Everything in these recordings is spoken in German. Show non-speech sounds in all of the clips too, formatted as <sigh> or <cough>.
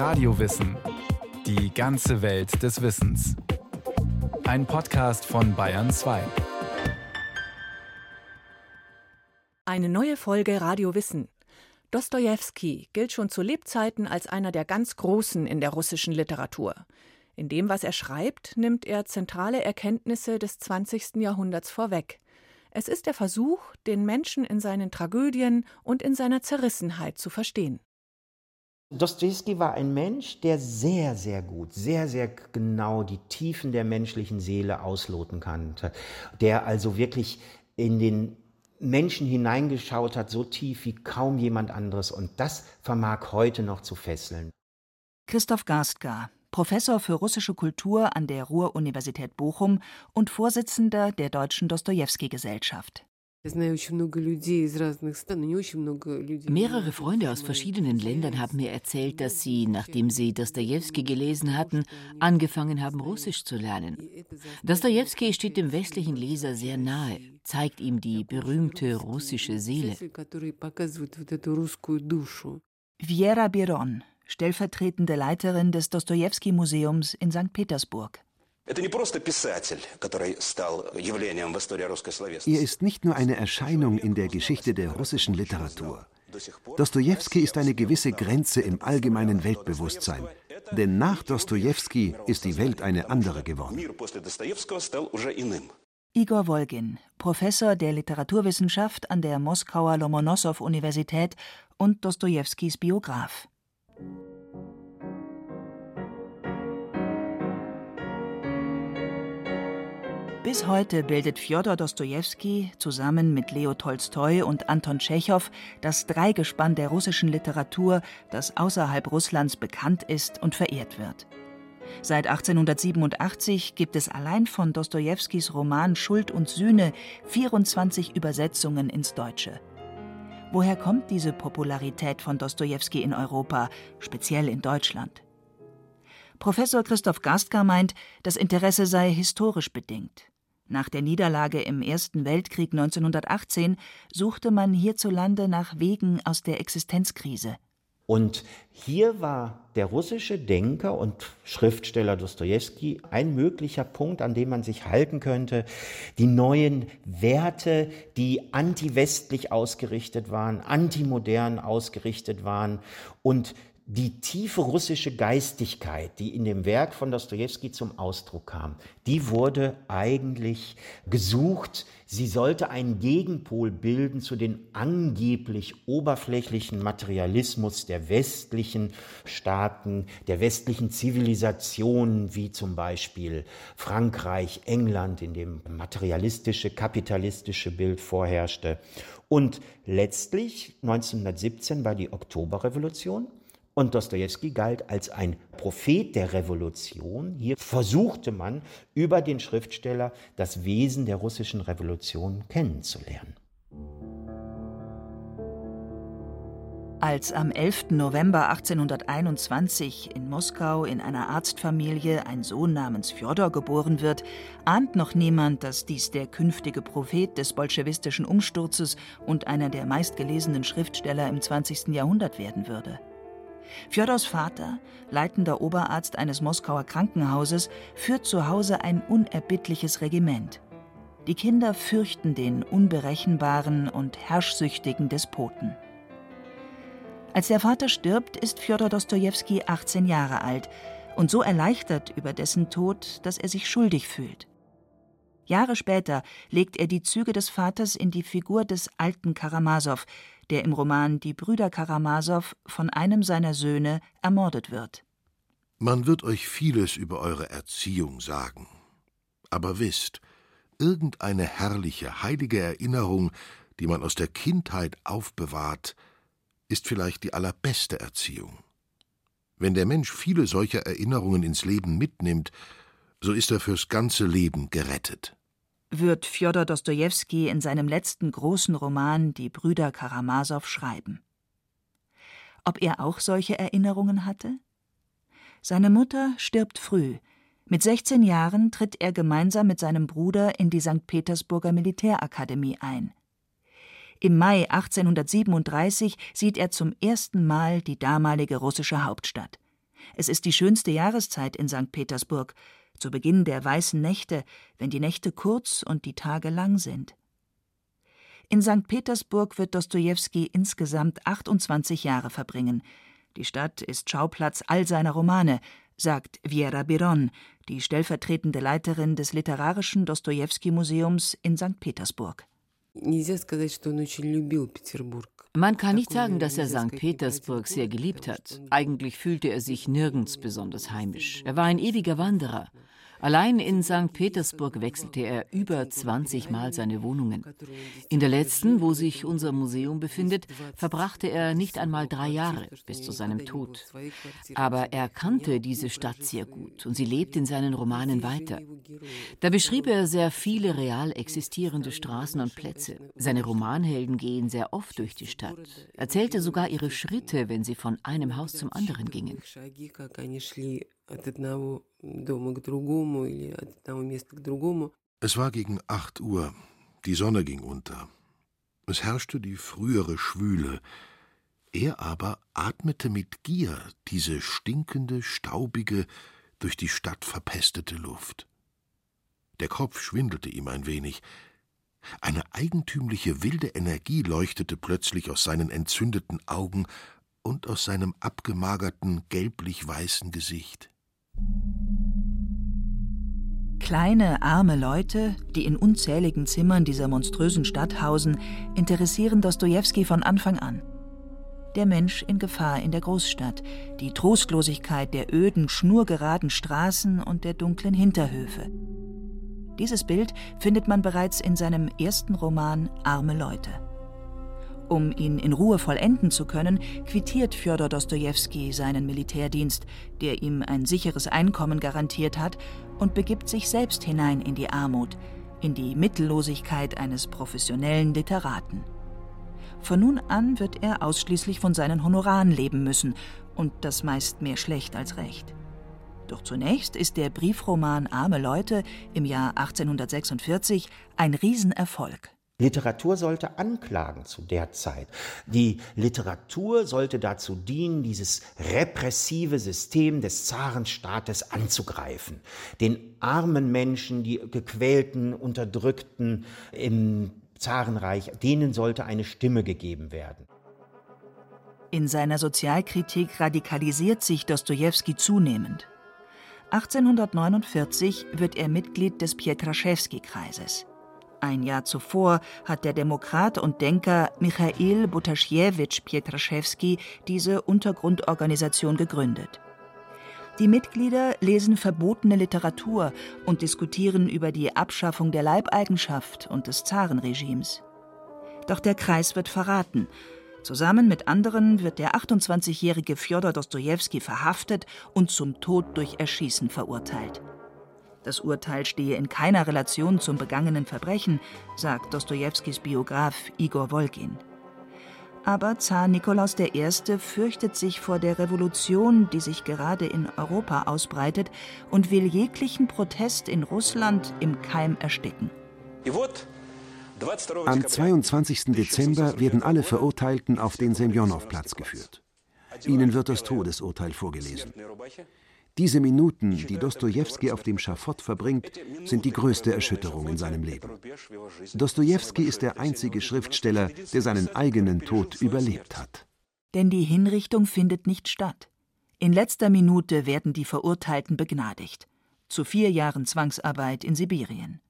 Radiowissen. Die ganze Welt des Wissens. Ein Podcast von Bayern 2. Eine neue Folge Radio Wissen. Dostojewski gilt schon zu Lebzeiten als einer der ganz Großen in der russischen Literatur. In dem, was er schreibt, nimmt er zentrale Erkenntnisse des 20. Jahrhunderts vorweg. Es ist der Versuch, den Menschen in seinen Tragödien und in seiner Zerrissenheit zu verstehen. Dostoevsky war ein Mensch, der sehr, sehr gut, sehr, sehr genau die Tiefen der menschlichen Seele ausloten kannte, der also wirklich in den Menschen hineingeschaut hat, so tief wie kaum jemand anderes. Und das vermag heute noch zu fesseln. Christoph Gastka, Professor für russische Kultur an der Ruhr-Universität Bochum und Vorsitzender der Deutschen Dostojewski-Gesellschaft. Mehrere Freunde aus verschiedenen Ländern haben mir erzählt, dass sie, nachdem sie Dostoevsky gelesen hatten, angefangen haben, Russisch zu lernen. Dostoevsky steht dem westlichen Leser sehr nahe, zeigt ihm die berühmte russische Seele. Viera Biron, stellvertretende Leiterin des Dostojewski-Museums in St. Petersburg. Er ist nicht nur eine Erscheinung in der Geschichte der russischen Literatur. Dostojewski ist eine gewisse Grenze im allgemeinen Weltbewusstsein. Denn nach Dostojewski ist die Welt eine andere geworden. Igor Wolgin, Professor der Literaturwissenschaft an der Moskauer Lomonossow-Universität und Dostojewskis Biograf. Bis heute bildet Fjodor Dostojewski zusammen mit Leo Tolstoi und Anton Tschechow das Dreigespann der russischen Literatur, das außerhalb Russlands bekannt ist und verehrt wird. Seit 1887 gibt es allein von Dostojewskis Roman Schuld und Sühne 24 Übersetzungen ins Deutsche. Woher kommt diese Popularität von Dostojewski in Europa, speziell in Deutschland? Professor Christoph Gastka meint, das Interesse sei historisch bedingt. Nach der Niederlage im Ersten Weltkrieg 1918 suchte man hierzulande nach Wegen aus der Existenzkrise. Und hier war der russische Denker und Schriftsteller Dostoevsky ein möglicher Punkt, an dem man sich halten könnte. Die neuen Werte, die antiwestlich ausgerichtet waren, antimodern ausgerichtet waren und die tiefe russische Geistigkeit, die in dem Werk von Dostoevsky zum Ausdruck kam, die wurde eigentlich gesucht. Sie sollte einen Gegenpol bilden zu den angeblich oberflächlichen Materialismus der westlichen Staaten, der westlichen Zivilisationen, wie zum Beispiel Frankreich, England, in dem materialistische, kapitalistische Bild vorherrschte. Und letztlich 1917 war die Oktoberrevolution und Dostoevsky galt als ein Prophet der Revolution. Hier versuchte man über den Schriftsteller das Wesen der russischen Revolution kennenzulernen. Als am 11. November 1821 in Moskau in einer Arztfamilie ein Sohn namens Fjodor geboren wird, ahnt noch niemand, dass dies der künftige Prophet des bolschewistischen Umsturzes und einer der meistgelesenen Schriftsteller im 20. Jahrhundert werden würde. Fjodors Vater, leitender Oberarzt eines Moskauer Krankenhauses, führt zu Hause ein unerbittliches Regiment. Die Kinder fürchten den unberechenbaren und herrschsüchtigen Despoten. Als der Vater stirbt, ist Fjodor Dostojewski 18 Jahre alt und so erleichtert über dessen Tod, dass er sich schuldig fühlt. Jahre später legt er die Züge des Vaters in die Figur des alten Karamasow, der im Roman Die Brüder Karamasow von einem seiner Söhne ermordet wird. Man wird euch vieles über eure Erziehung sagen. Aber wisst, irgendeine herrliche, heilige Erinnerung, die man aus der Kindheit aufbewahrt, ist vielleicht die allerbeste Erziehung. Wenn der Mensch viele solcher Erinnerungen ins Leben mitnimmt, so ist er fürs ganze Leben gerettet wird Fjodor Dostojewski in seinem letzten großen Roman Die Brüder Karamasow schreiben. Ob er auch solche Erinnerungen hatte? Seine Mutter stirbt früh. Mit 16 Jahren tritt er gemeinsam mit seinem Bruder in die St. Petersburger Militärakademie ein. Im Mai 1837 sieht er zum ersten Mal die damalige russische Hauptstadt. Es ist die schönste Jahreszeit in St. Petersburg, zu Beginn der weißen Nächte, wenn die Nächte kurz und die Tage lang sind. In St. Petersburg wird Dostojewski insgesamt 28 Jahre verbringen. Die Stadt ist Schauplatz all seiner Romane, sagt Viera Biron, die stellvertretende Leiterin des Literarischen Dostojewski-Museums in St. Petersburg. Man kann nicht sagen, dass er St. Petersburg sehr geliebt hat. Eigentlich fühlte er sich nirgends besonders heimisch. Er war ein ewiger Wanderer. Allein in St. Petersburg wechselte er über 20 Mal seine Wohnungen. In der letzten, wo sich unser Museum befindet, verbrachte er nicht einmal drei Jahre bis zu seinem Tod. Aber er kannte diese Stadt sehr gut und sie lebt in seinen Romanen weiter. Da beschrieb er sehr viele real existierende Straßen und Plätze. Seine Romanhelden gehen sehr oft durch die Stadt. Er zählte sogar ihre Schritte, wenn sie von einem Haus zum anderen gingen. Es war gegen acht Uhr, die Sonne ging unter. Es herrschte die frühere Schwüle. Er aber atmete mit Gier diese stinkende, staubige, durch die Stadt verpestete Luft. Der Kopf schwindelte ihm ein wenig. Eine eigentümliche wilde Energie leuchtete plötzlich aus seinen entzündeten Augen und aus seinem abgemagerten, gelblich-weißen Gesicht. Kleine, arme Leute, die in unzähligen Zimmern dieser monströsen Stadt hausen, interessieren Dostojewski von Anfang an. Der Mensch in Gefahr in der Großstadt, die Trostlosigkeit der öden, schnurgeraden Straßen und der dunklen Hinterhöfe. Dieses Bild findet man bereits in seinem ersten Roman Arme Leute. Um ihn in Ruhe vollenden zu können, quittiert Fjodor Dostojewski seinen Militärdienst, der ihm ein sicheres Einkommen garantiert hat, und begibt sich selbst hinein in die Armut, in die Mittellosigkeit eines professionellen Literaten. Von nun an wird er ausschließlich von seinen Honoraren leben müssen, und das meist mehr schlecht als recht. Doch zunächst ist der Briefroman Arme Leute im Jahr 1846 ein Riesenerfolg. Literatur sollte anklagen zu der Zeit. Die Literatur sollte dazu dienen, dieses repressive System des Zarenstaates anzugreifen. Den armen Menschen, die gequälten, unterdrückten im Zarenreich, denen sollte eine Stimme gegeben werden. In seiner Sozialkritik radikalisiert sich Dostojewski zunehmend. 1849 wird er Mitglied des Pietraschewski-Kreises. Ein Jahr zuvor hat der Demokrat und Denker Michail Butaschewitsch Pietraschewski diese Untergrundorganisation gegründet. Die Mitglieder lesen verbotene Literatur und diskutieren über die Abschaffung der Leibeigenschaft und des Zarenregimes. Doch der Kreis wird verraten. Zusammen mit anderen wird der 28-jährige Fjodor Dostojewski verhaftet und zum Tod durch Erschießen verurteilt. Das Urteil stehe in keiner Relation zum begangenen Verbrechen, sagt Dostojewskis Biograf Igor Wolgin. Aber Zar Nikolaus I. fürchtet sich vor der Revolution, die sich gerade in Europa ausbreitet, und will jeglichen Protest in Russland im Keim ersticken. Am 22. Dezember werden alle Verurteilten auf den Semjonow-Platz geführt. Ihnen wird das Todesurteil vorgelesen. Diese Minuten, die Dostojewski auf dem Schafott verbringt, sind die größte Erschütterung in seinem Leben. Dostojewski ist der einzige Schriftsteller, der seinen eigenen Tod überlebt hat. Denn die Hinrichtung findet nicht statt. In letzter Minute werden die Verurteilten begnadigt. Zu vier Jahren Zwangsarbeit in Sibirien.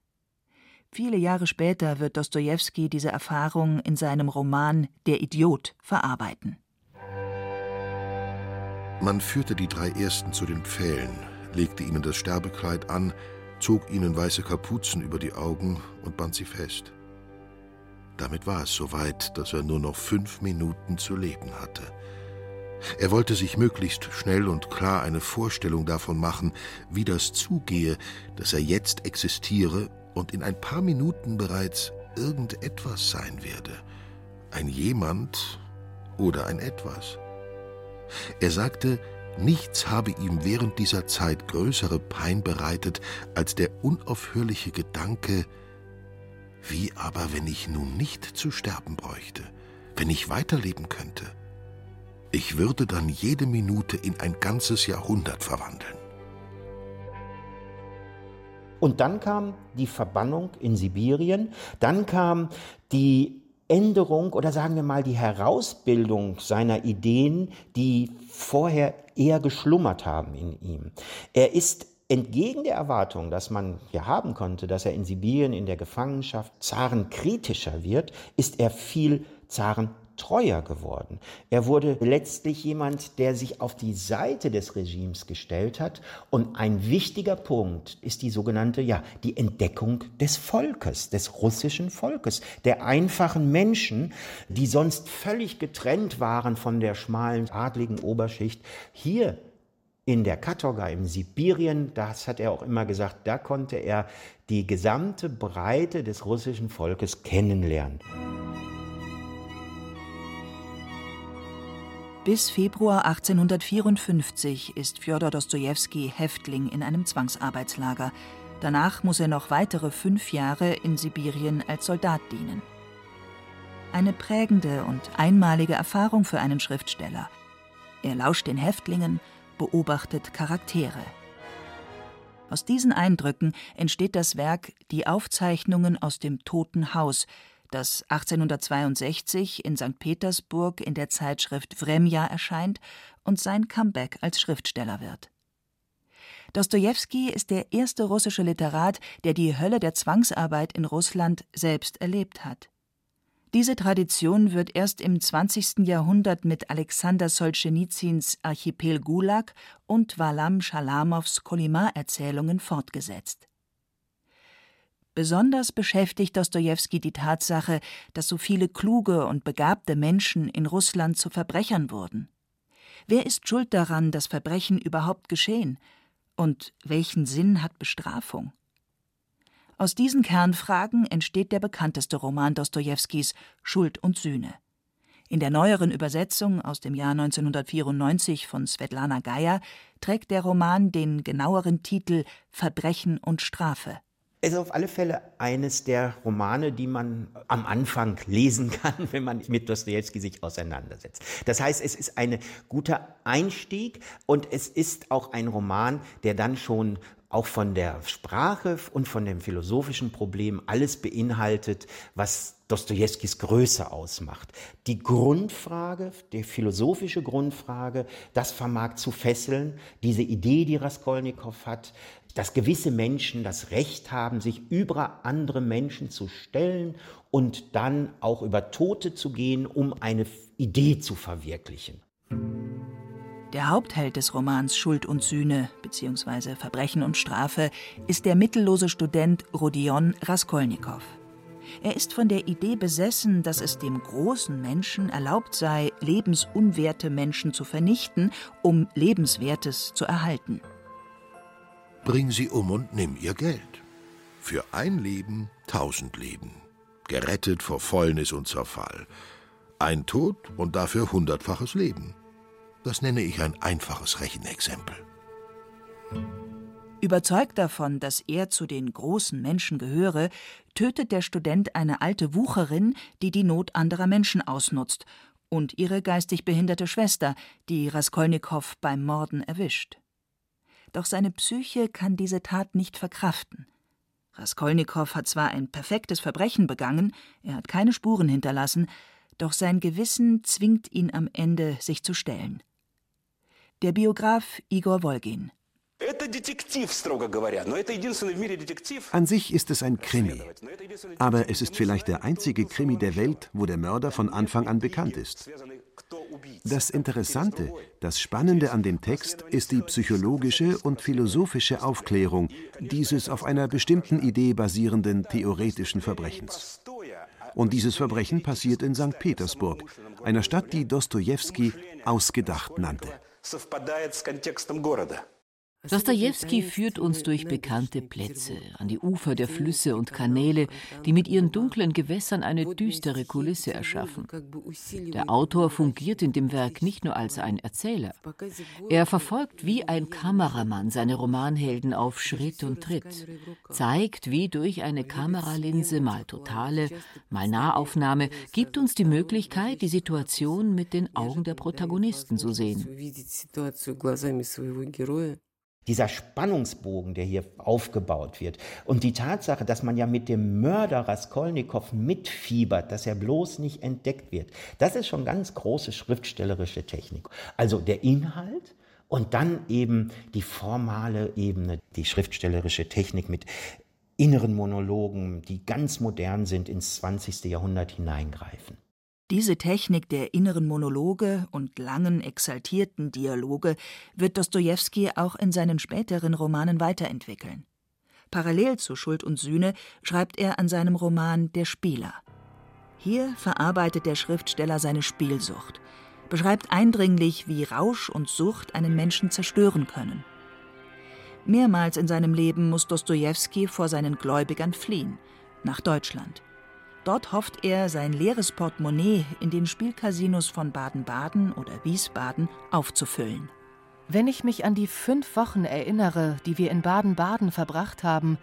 Viele Jahre später wird Dostojewski diese Erfahrung in seinem Roman Der Idiot verarbeiten. Man führte die drei Ersten zu den Pfählen, legte ihnen das Sterbekleid an, zog ihnen weiße Kapuzen über die Augen und band sie fest. Damit war es soweit, dass er nur noch fünf Minuten zu leben hatte. Er wollte sich möglichst schnell und klar eine Vorstellung davon machen, wie das zugehe, dass er jetzt existiere und in ein paar Minuten bereits irgendetwas sein werde. Ein jemand oder ein etwas. Er sagte, nichts habe ihm während dieser Zeit größere Pein bereitet als der unaufhörliche Gedanke, wie aber, wenn ich nun nicht zu sterben bräuchte, wenn ich weiterleben könnte? Ich würde dann jede Minute in ein ganzes Jahrhundert verwandeln. Und dann kam die Verbannung in Sibirien, dann kam die Änderung oder sagen wir mal die Herausbildung seiner Ideen, die vorher eher geschlummert haben in ihm. Er ist entgegen der Erwartung, dass man ja haben konnte, dass er in Sibirien in der Gefangenschaft zarenkritischer wird, ist er viel Zaren treuer geworden. Er wurde letztlich jemand, der sich auf die Seite des Regimes gestellt hat. Und ein wichtiger Punkt ist die sogenannte, ja, die Entdeckung des Volkes, des russischen Volkes, der einfachen Menschen, die sonst völlig getrennt waren von der schmalen adligen Oberschicht. Hier in der Katorga, im Sibirien, das hat er auch immer gesagt, da konnte er die gesamte Breite des russischen Volkes kennenlernen. Bis Februar 1854 ist Fjodor Dostojewski Häftling in einem Zwangsarbeitslager. Danach muss er noch weitere fünf Jahre in Sibirien als Soldat dienen. Eine prägende und einmalige Erfahrung für einen Schriftsteller. Er lauscht den Häftlingen, beobachtet Charaktere. Aus diesen Eindrücken entsteht das Werk Die Aufzeichnungen aus dem Toten Haus, das 1862 in St. Petersburg in der Zeitschrift Vremja erscheint und sein Comeback als Schriftsteller wird. Dostojewski ist der erste russische Literat, der die Hölle der Zwangsarbeit in Russland selbst erlebt hat. Diese Tradition wird erst im 20. Jahrhundert mit Alexander Solschenitsyns Archipel Gulag und Walam Schalamows Kolyma-Erzählungen fortgesetzt. Besonders beschäftigt Dostojewski die Tatsache, dass so viele kluge und begabte Menschen in Russland zu Verbrechern wurden. Wer ist schuld daran, dass Verbrechen überhaupt geschehen? Und welchen Sinn hat Bestrafung? Aus diesen Kernfragen entsteht der bekannteste Roman Dostojewskis Schuld und Sühne. In der neueren Übersetzung aus dem Jahr 1994 von Svetlana Geier trägt der Roman den genaueren Titel Verbrechen und Strafe. Es ist auf alle Fälle eines der Romane, die man am Anfang lesen kann, <laughs> wenn man mit Dostoevsky sich auseinandersetzt. Das heißt, es ist ein guter Einstieg und es ist auch ein Roman, der dann schon auch von der Sprache und von dem philosophischen Problem alles beinhaltet, was Dostojewskis Größe ausmacht. Die Grundfrage, die philosophische Grundfrage, das vermag zu fesseln, diese Idee, die Raskolnikow hat, dass gewisse Menschen das Recht haben, sich über andere Menschen zu stellen und dann auch über Tote zu gehen, um eine Idee zu verwirklichen. Der Hauptheld des Romans Schuld und Sühne bzw. Verbrechen und Strafe ist der mittellose Student Rodion Raskolnikow. Er ist von der Idee besessen, dass es dem großen Menschen erlaubt sei, lebensunwerte Menschen zu vernichten, um Lebenswertes zu erhalten. Bring sie um und nimm ihr Geld. Für ein Leben tausend Leben. Gerettet vor Fäulnis und Zerfall. Ein Tod und dafür hundertfaches Leben. Das nenne ich ein einfaches Rechenexempel. Überzeugt davon, dass er zu den großen Menschen gehöre, tötet der Student eine alte Wucherin, die die Not anderer Menschen ausnutzt, und ihre geistig behinderte Schwester, die Raskolnikow beim Morden erwischt. Doch seine Psyche kann diese Tat nicht verkraften. Raskolnikow hat zwar ein perfektes Verbrechen begangen, er hat keine Spuren hinterlassen, doch sein Gewissen zwingt ihn am Ende, sich zu stellen. Der Biograf Igor Wolgin. An sich ist es ein Krimi. Aber es ist vielleicht der einzige Krimi der Welt, wo der Mörder von Anfang an bekannt ist. Das Interessante, das Spannende an dem Text ist die psychologische und philosophische Aufklärung dieses auf einer bestimmten Idee basierenden theoretischen Verbrechens. Und dieses Verbrechen passiert in St. Petersburg, einer Stadt, die Dostojewski ausgedacht nannte. Dostojewski führt uns durch bekannte Plätze, an die Ufer der Flüsse und Kanäle, die mit ihren dunklen Gewässern eine düstere Kulisse erschaffen. Der Autor fungiert in dem Werk nicht nur als ein Erzähler. Er verfolgt wie ein Kameramann seine Romanhelden auf Schritt und Tritt, zeigt, wie durch eine Kameralinse mal totale, mal Nahaufnahme, gibt uns die Möglichkeit, die Situation mit den Augen der Protagonisten zu sehen dieser Spannungsbogen, der hier aufgebaut wird und die Tatsache, dass man ja mit dem Mörder Raskolnikow mitfiebert, dass er bloß nicht entdeckt wird, das ist schon ganz große schriftstellerische Technik. Also der Inhalt und dann eben die formale Ebene, die schriftstellerische Technik mit inneren Monologen, die ganz modern sind, ins 20. Jahrhundert hineingreifen. Diese Technik der inneren Monologe und langen, exaltierten Dialoge wird Dostojewski auch in seinen späteren Romanen weiterentwickeln. Parallel zu Schuld und Sühne schreibt er an seinem Roman Der Spieler. Hier verarbeitet der Schriftsteller seine Spielsucht, beschreibt eindringlich, wie Rausch und Sucht einen Menschen zerstören können. Mehrmals in seinem Leben muss Dostojewski vor seinen Gläubigern fliehen, nach Deutschland. Dort hofft er, sein leeres Portemonnaie in den Spielcasinos von Baden-Baden oder Wiesbaden aufzufüllen. Wenn ich mich an die fünf Wochen erinnere, die wir in Baden-Baden verbracht haben,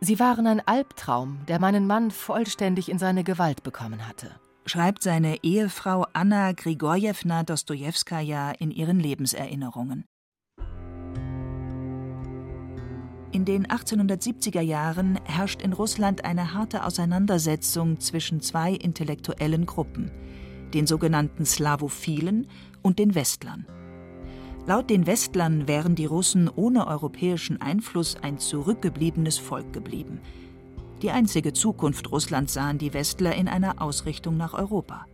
sie waren ein Albtraum, der meinen Mann vollständig in seine Gewalt bekommen hatte. Schreibt seine Ehefrau Anna Grigorjewna Dostojewskaja in ihren Lebenserinnerungen. In den 1870er Jahren herrscht in Russland eine harte Auseinandersetzung zwischen zwei intellektuellen Gruppen, den sogenannten Slawophilen und den Westlern. Laut den Westlern wären die Russen ohne europäischen Einfluss ein zurückgebliebenes Volk geblieben. Die einzige Zukunft Russlands sahen die Westler in einer Ausrichtung nach Europa.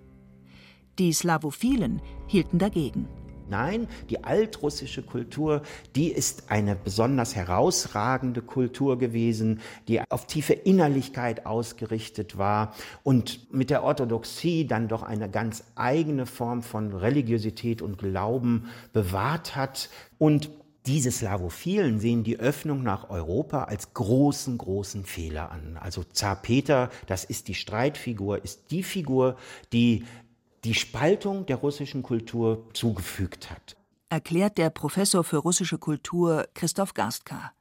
Die Slawophilen hielten dagegen. Nein, die altrussische Kultur, die ist eine besonders herausragende Kultur gewesen, die auf tiefe Innerlichkeit ausgerichtet war und mit der Orthodoxie dann doch eine ganz eigene Form von Religiosität und Glauben bewahrt hat und diese Slawophilen sehen die Öffnung nach Europa als großen, großen Fehler an. Also Zar Peter, das ist die Streitfigur, ist die Figur, die die Spaltung der russischen Kultur zugefügt hat. Erklärt der Professor für russische Kultur Christoph Garstka.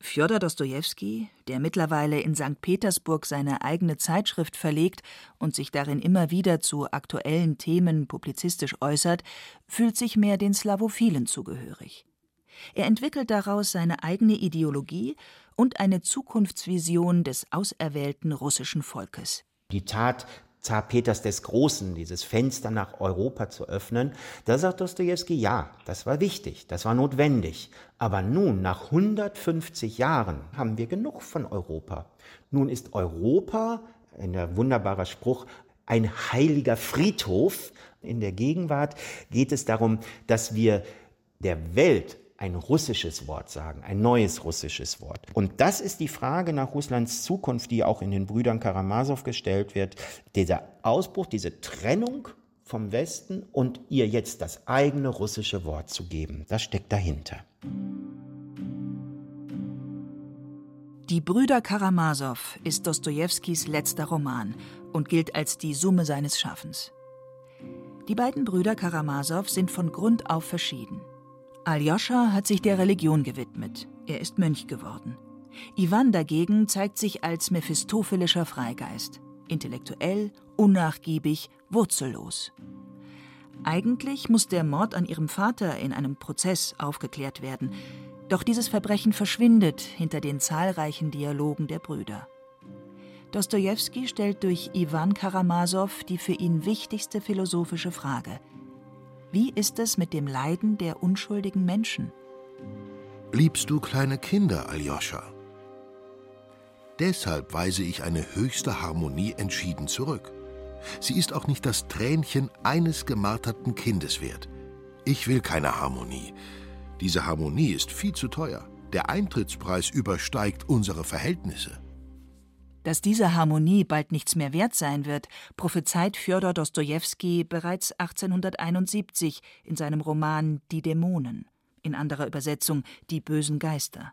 Fjodor Dostojewski, der mittlerweile in St. Petersburg seine eigene Zeitschrift verlegt und sich darin immer wieder zu aktuellen Themen publizistisch äußert, fühlt sich mehr den Slawophilen zugehörig. Er entwickelt daraus seine eigene Ideologie und eine Zukunftsvision des auserwählten russischen Volkes. Die Tat Zar Peters des Großen, dieses Fenster nach Europa zu öffnen, da sagt Dostoevsky, ja, das war wichtig, das war notwendig. Aber nun, nach 150 Jahren, haben wir genug von Europa. Nun ist Europa, ein wunderbarer Spruch, ein heiliger Friedhof. In der Gegenwart geht es darum, dass wir der Welt ein russisches Wort sagen, ein neues russisches Wort. Und das ist die Frage nach Russlands Zukunft, die auch in den Brüdern Karamasow gestellt wird. Dieser Ausbruch, diese Trennung vom Westen und ihr jetzt das eigene russische Wort zu geben, das steckt dahinter. Die Brüder Karamasow ist Dostojewskis letzter Roman und gilt als die Summe seines Schaffens. Die beiden Brüder Karamasow sind von Grund auf verschieden. Aljoscha hat sich der Religion gewidmet. Er ist Mönch geworden. Ivan dagegen zeigt sich als mephistophelischer Freigeist. Intellektuell, unnachgiebig, wurzellos. Eigentlich muss der Mord an ihrem Vater in einem Prozess aufgeklärt werden. Doch dieses Verbrechen verschwindet hinter den zahlreichen Dialogen der Brüder. Dostojewski stellt durch Iwan Karamasow die für ihn wichtigste philosophische Frage: wie ist es mit dem Leiden der unschuldigen Menschen? Liebst du kleine Kinder, Aljoscha? Deshalb weise ich eine höchste Harmonie entschieden zurück. Sie ist auch nicht das Tränchen eines gemarterten Kindes wert. Ich will keine Harmonie. Diese Harmonie ist viel zu teuer. Der Eintrittspreis übersteigt unsere Verhältnisse. Dass diese Harmonie bald nichts mehr wert sein wird, prophezeit Fjodor Dostojewski bereits 1871 in seinem Roman Die Dämonen. in anderer Übersetzung Die bösen Geister.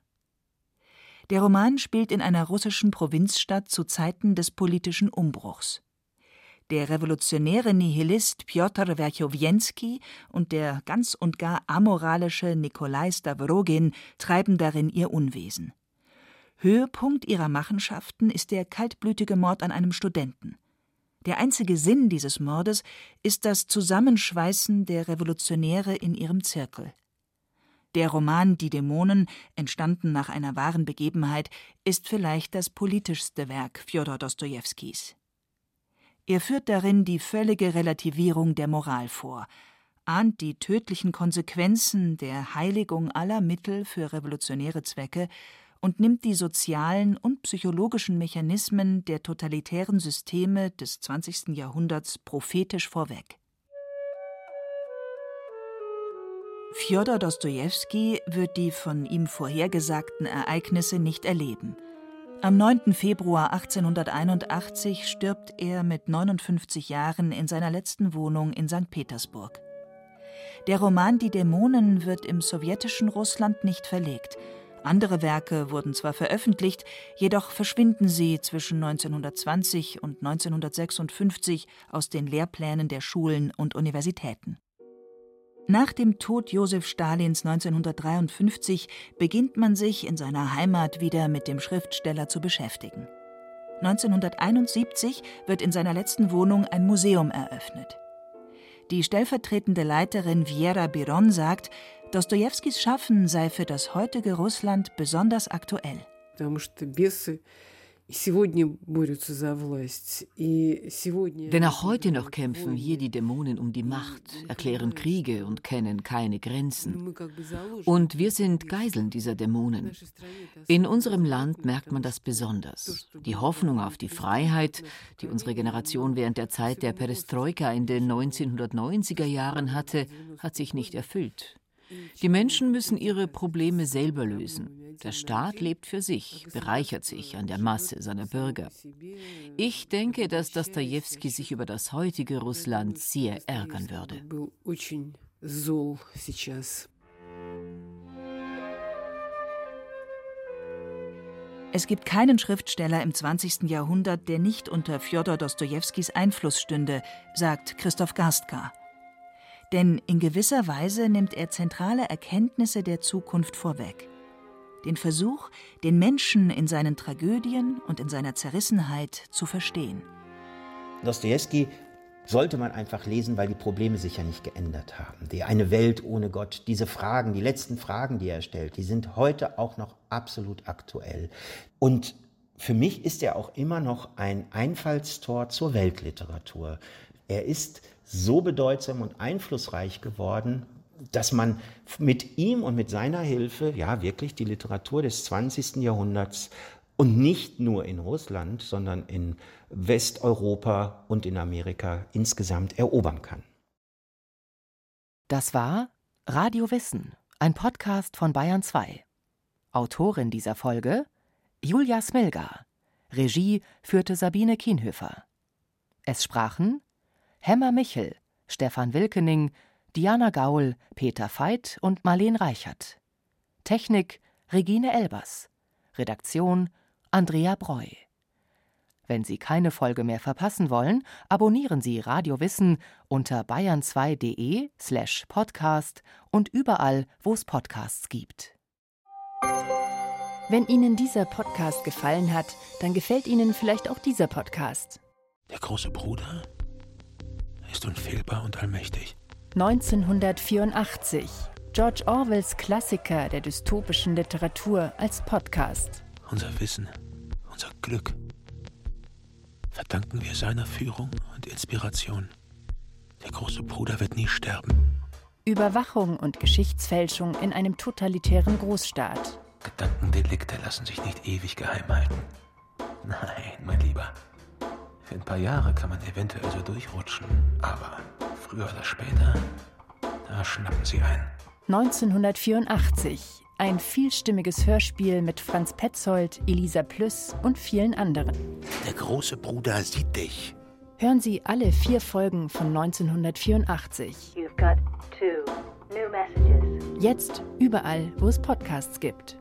Der Roman spielt in einer russischen Provinzstadt zu Zeiten des politischen Umbruchs. Der revolutionäre Nihilist Pjotr Werchowjenski und der ganz und gar amoralische Nikolai Stavrogin treiben darin ihr Unwesen. Höhepunkt ihrer Machenschaften ist der kaltblütige Mord an einem Studenten. Der einzige Sinn dieses Mordes ist das Zusammenschweißen der Revolutionäre in ihrem Zirkel. Der Roman Die Dämonen, entstanden nach einer wahren Begebenheit, ist vielleicht das politischste Werk Fjodor Dostojewskis. Er führt darin die völlige Relativierung der Moral vor, ahnt die tödlichen Konsequenzen der Heiligung aller Mittel für revolutionäre Zwecke und nimmt die sozialen und psychologischen Mechanismen der totalitären Systeme des 20. Jahrhunderts prophetisch vorweg. Fjodor Dostojewski wird die von ihm vorhergesagten Ereignisse nicht erleben. Am 9. Februar 1881 stirbt er mit 59 Jahren in seiner letzten Wohnung in St. Petersburg. Der Roman Die Dämonen wird im sowjetischen Russland nicht verlegt. Andere Werke wurden zwar veröffentlicht, jedoch verschwinden sie zwischen 1920 und 1956 aus den Lehrplänen der Schulen und Universitäten. Nach dem Tod Josef Stalins 1953 beginnt man sich in seiner Heimat wieder mit dem Schriftsteller zu beschäftigen. 1971 wird in seiner letzten Wohnung ein Museum eröffnet. Die stellvertretende Leiterin Viera Biron sagt, Dostojewskis Schaffen sei für das heutige Russland besonders aktuell. Denn auch heute noch kämpfen hier die Dämonen um die Macht, erklären Kriege und kennen keine Grenzen. Und wir sind Geiseln dieser Dämonen. In unserem Land merkt man das besonders. Die Hoffnung auf die Freiheit, die unsere Generation während der Zeit der Perestroika in den 1990er Jahren hatte, hat sich nicht erfüllt. Die Menschen müssen ihre Probleme selber lösen. Der Staat lebt für sich, bereichert sich an der Masse seiner Bürger. Ich denke, dass Dostoevsky sich über das heutige Russland sehr ärgern würde. Es gibt keinen Schriftsteller im 20. Jahrhundert, der nicht unter Fjodor Dostojewskis Einfluss stünde, sagt Christoph Garstka denn in gewisser Weise nimmt er zentrale Erkenntnisse der Zukunft vorweg. Den Versuch, den Menschen in seinen Tragödien und in seiner Zerrissenheit zu verstehen. Dostoevsky sollte man einfach lesen, weil die Probleme sich ja nicht geändert haben. Die eine Welt ohne Gott, diese Fragen, die letzten Fragen, die er stellt, die sind heute auch noch absolut aktuell. Und für mich ist er auch immer noch ein Einfallstor zur Weltliteratur. Er ist so bedeutsam und einflussreich geworden, dass man mit ihm und mit seiner Hilfe ja wirklich die Literatur des 20. Jahrhunderts und nicht nur in Russland, sondern in Westeuropa und in Amerika insgesamt erobern kann. Das war Radio Wissen, ein Podcast von Bayern 2. Autorin dieser Folge Julia Smilga. Regie führte Sabine Kienhöfer. Es sprachen Hemmer Michel, Stefan Wilkening, Diana Gaul, Peter Veit und Marleen Reichert. Technik Regine Elbers. Redaktion Andrea Breu. Wenn Sie keine Folge mehr verpassen wollen, abonnieren Sie Radio Wissen unter bayern2.de slash podcast und überall, wo es Podcasts gibt. Wenn Ihnen dieser Podcast gefallen hat, dann gefällt Ihnen vielleicht auch dieser Podcast. Der große Bruder ist unfehlbar und allmächtig. 1984. George Orwells Klassiker der dystopischen Literatur als Podcast. Unser Wissen, unser Glück verdanken wir seiner Führung und Inspiration. Der große Bruder wird nie sterben. Überwachung und Geschichtsfälschung in einem totalitären Großstaat. Gedankendelikte lassen sich nicht ewig geheim halten. Nein, mein Lieber. Für ein paar Jahre kann man eventuell so durchrutschen, aber früher oder später, da schnappen sie ein. 1984. Ein vielstimmiges Hörspiel mit Franz Petzold, Elisa Plüss und vielen anderen. Der große Bruder sieht dich. Hören Sie alle vier Folgen von 1984. You've got two new messages. Jetzt überall, wo es Podcasts gibt.